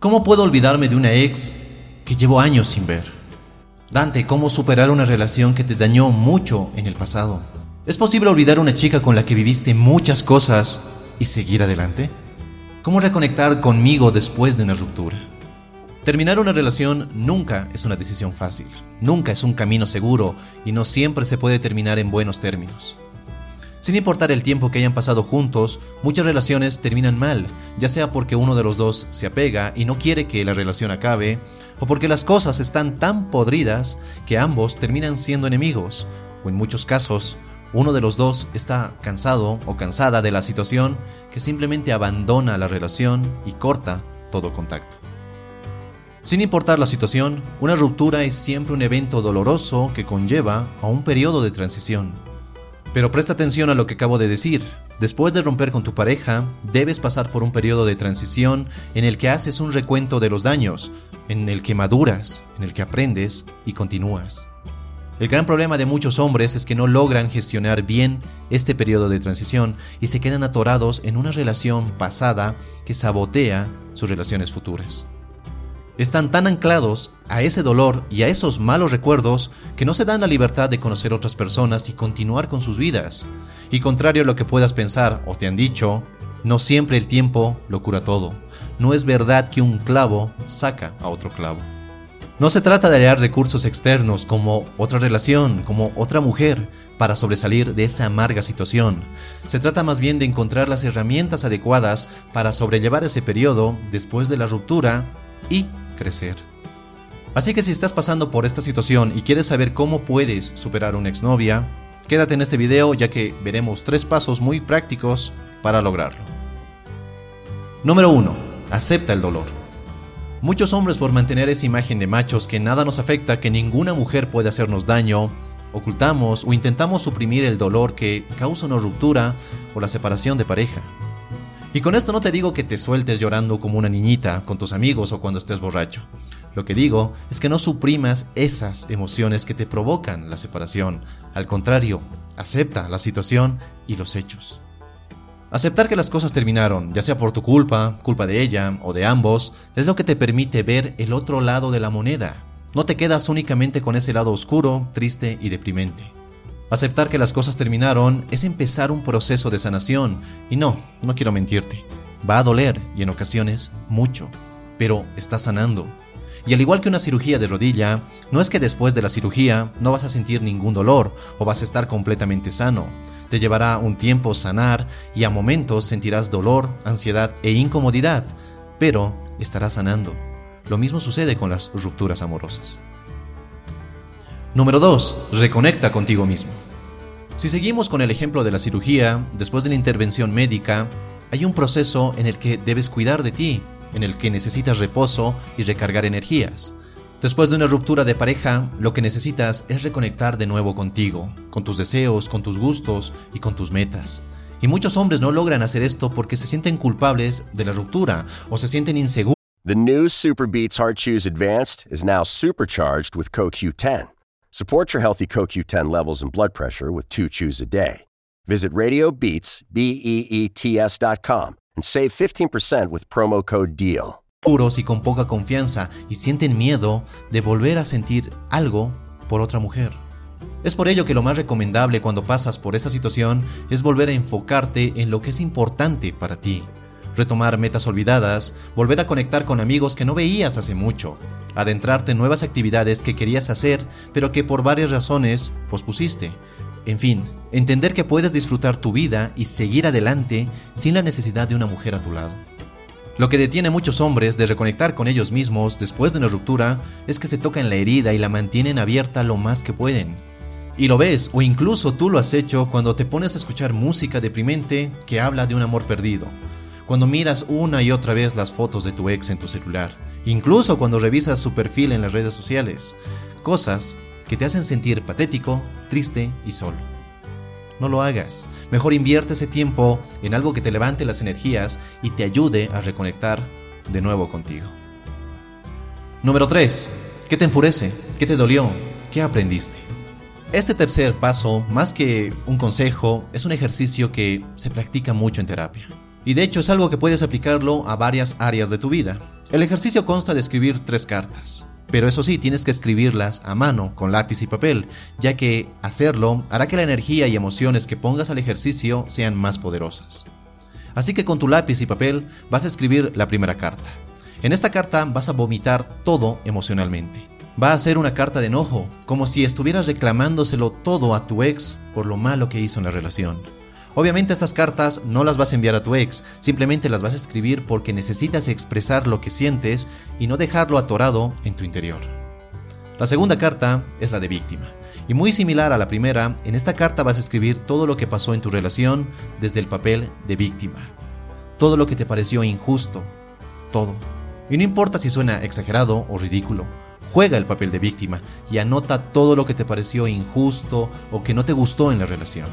¿Cómo puedo olvidarme de una ex que llevo años sin ver? Dante, ¿cómo superar una relación que te dañó mucho en el pasado? ¿Es posible olvidar una chica con la que viviste muchas cosas y seguir adelante? ¿Cómo reconectar conmigo después de una ruptura? Terminar una relación nunca es una decisión fácil, nunca es un camino seguro y no siempre se puede terminar en buenos términos. Sin importar el tiempo que hayan pasado juntos, muchas relaciones terminan mal, ya sea porque uno de los dos se apega y no quiere que la relación acabe, o porque las cosas están tan podridas que ambos terminan siendo enemigos, o en muchos casos, uno de los dos está cansado o cansada de la situación que simplemente abandona la relación y corta todo contacto. Sin importar la situación, una ruptura es siempre un evento doloroso que conlleva a un periodo de transición. Pero presta atención a lo que acabo de decir. Después de romper con tu pareja, debes pasar por un periodo de transición en el que haces un recuento de los daños, en el que maduras, en el que aprendes y continúas. El gran problema de muchos hombres es que no logran gestionar bien este periodo de transición y se quedan atorados en una relación pasada que sabotea sus relaciones futuras. Están tan anclados a ese dolor y a esos malos recuerdos que no se dan la libertad de conocer otras personas y continuar con sus vidas. Y contrario a lo que puedas pensar o te han dicho, no siempre el tiempo lo cura todo. No es verdad que un clavo saca a otro clavo. No se trata de hallar recursos externos como otra relación, como otra mujer, para sobresalir de esa amarga situación. Se trata más bien de encontrar las herramientas adecuadas para sobrellevar ese periodo después de la ruptura y crecer. Así que si estás pasando por esta situación y quieres saber cómo puedes superar una exnovia, quédate en este video ya que veremos tres pasos muy prácticos para lograrlo. Número 1. Acepta el dolor. Muchos hombres por mantener esa imagen de machos que nada nos afecta, que ninguna mujer puede hacernos daño, ocultamos o intentamos suprimir el dolor que causa una ruptura o la separación de pareja. Y con esto no te digo que te sueltes llorando como una niñita con tus amigos o cuando estés borracho. Lo que digo es que no suprimas esas emociones que te provocan la separación. Al contrario, acepta la situación y los hechos. Aceptar que las cosas terminaron, ya sea por tu culpa, culpa de ella o de ambos, es lo que te permite ver el otro lado de la moneda. No te quedas únicamente con ese lado oscuro, triste y deprimente. Aceptar que las cosas terminaron es empezar un proceso de sanación. Y no, no quiero mentirte. Va a doler y en ocasiones mucho. Pero estás sanando. Y al igual que una cirugía de rodilla, no es que después de la cirugía no vas a sentir ningún dolor o vas a estar completamente sano. Te llevará un tiempo sanar y a momentos sentirás dolor, ansiedad e incomodidad, pero estarás sanando. Lo mismo sucede con las rupturas amorosas. Número 2. Reconecta contigo mismo. Si seguimos con el ejemplo de la cirugía, después de la intervención médica, hay un proceso en el que debes cuidar de ti, en el que necesitas reposo y recargar energías. Después de una ruptura de pareja, lo que necesitas es reconectar de nuevo contigo, con tus deseos, con tus gustos y con tus metas. Y muchos hombres no logran hacer esto porque se sienten culpables de la ruptura o se sienten inseguros. The new Super Beats Heart Chews Advanced is now supercharged with CoQ10. Support your healthy CoQ10 levels and blood pressure with two chews a day. Visit RadioBeats, B-E-E-T-S and save 15% with promo code DEAL. y con poca confianza y sienten miedo de volver a sentir algo por otra mujer. Es por ello que lo más recomendable cuando pasas por esta situación es volver a enfocarte en lo que es importante para ti. Retomar metas olvidadas, volver a conectar con amigos que no veías hace mucho, adentrarte en nuevas actividades que querías hacer pero que por varias razones pospusiste. En fin, entender que puedes disfrutar tu vida y seguir adelante sin la necesidad de una mujer a tu lado. Lo que detiene a muchos hombres de reconectar con ellos mismos después de una ruptura es que se tocan la herida y la mantienen abierta lo más que pueden. Y lo ves, o incluso tú lo has hecho cuando te pones a escuchar música deprimente que habla de un amor perdido, cuando miras una y otra vez las fotos de tu ex en tu celular, incluso cuando revisas su perfil en las redes sociales, cosas que te hacen sentir patético, triste y solo. No lo hagas. Mejor invierte ese tiempo en algo que te levante las energías y te ayude a reconectar de nuevo contigo. Número 3. ¿Qué te enfurece? ¿Qué te dolió? ¿Qué aprendiste? Este tercer paso, más que un consejo, es un ejercicio que se practica mucho en terapia. Y de hecho es algo que puedes aplicarlo a varias áreas de tu vida. El ejercicio consta de escribir tres cartas. Pero eso sí, tienes que escribirlas a mano, con lápiz y papel, ya que hacerlo hará que la energía y emociones que pongas al ejercicio sean más poderosas. Así que con tu lápiz y papel vas a escribir la primera carta. En esta carta vas a vomitar todo emocionalmente. Va a ser una carta de enojo, como si estuvieras reclamándoselo todo a tu ex por lo malo que hizo en la relación. Obviamente estas cartas no las vas a enviar a tu ex, simplemente las vas a escribir porque necesitas expresar lo que sientes y no dejarlo atorado en tu interior. La segunda carta es la de víctima. Y muy similar a la primera, en esta carta vas a escribir todo lo que pasó en tu relación desde el papel de víctima. Todo lo que te pareció injusto. Todo. Y no importa si suena exagerado o ridículo, juega el papel de víctima y anota todo lo que te pareció injusto o que no te gustó en la relación.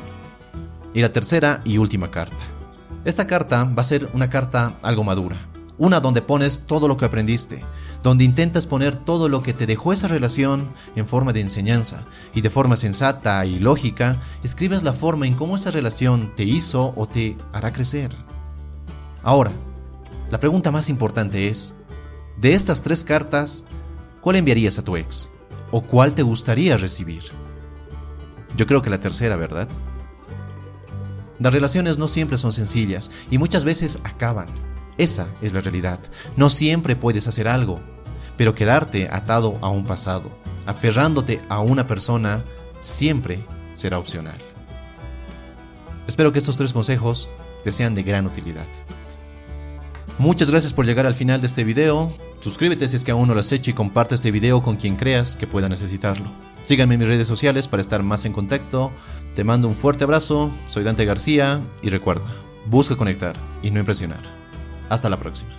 Y la tercera y última carta. Esta carta va a ser una carta algo madura, una donde pones todo lo que aprendiste, donde intentas poner todo lo que te dejó esa relación en forma de enseñanza y de forma sensata y lógica, escribes la forma en cómo esa relación te hizo o te hará crecer. Ahora, la pregunta más importante es, de estas tres cartas, ¿cuál enviarías a tu ex? ¿O cuál te gustaría recibir? Yo creo que la tercera, ¿verdad? Las relaciones no siempre son sencillas y muchas veces acaban. Esa es la realidad. No siempre puedes hacer algo, pero quedarte atado a un pasado, aferrándote a una persona, siempre será opcional. Espero que estos tres consejos te sean de gran utilidad. Muchas gracias por llegar al final de este video. Suscríbete si es que aún no lo has hecho y comparte este video con quien creas que pueda necesitarlo. Síganme en mis redes sociales para estar más en contacto. Te mando un fuerte abrazo, soy Dante García y recuerda, busca conectar y no impresionar. Hasta la próxima.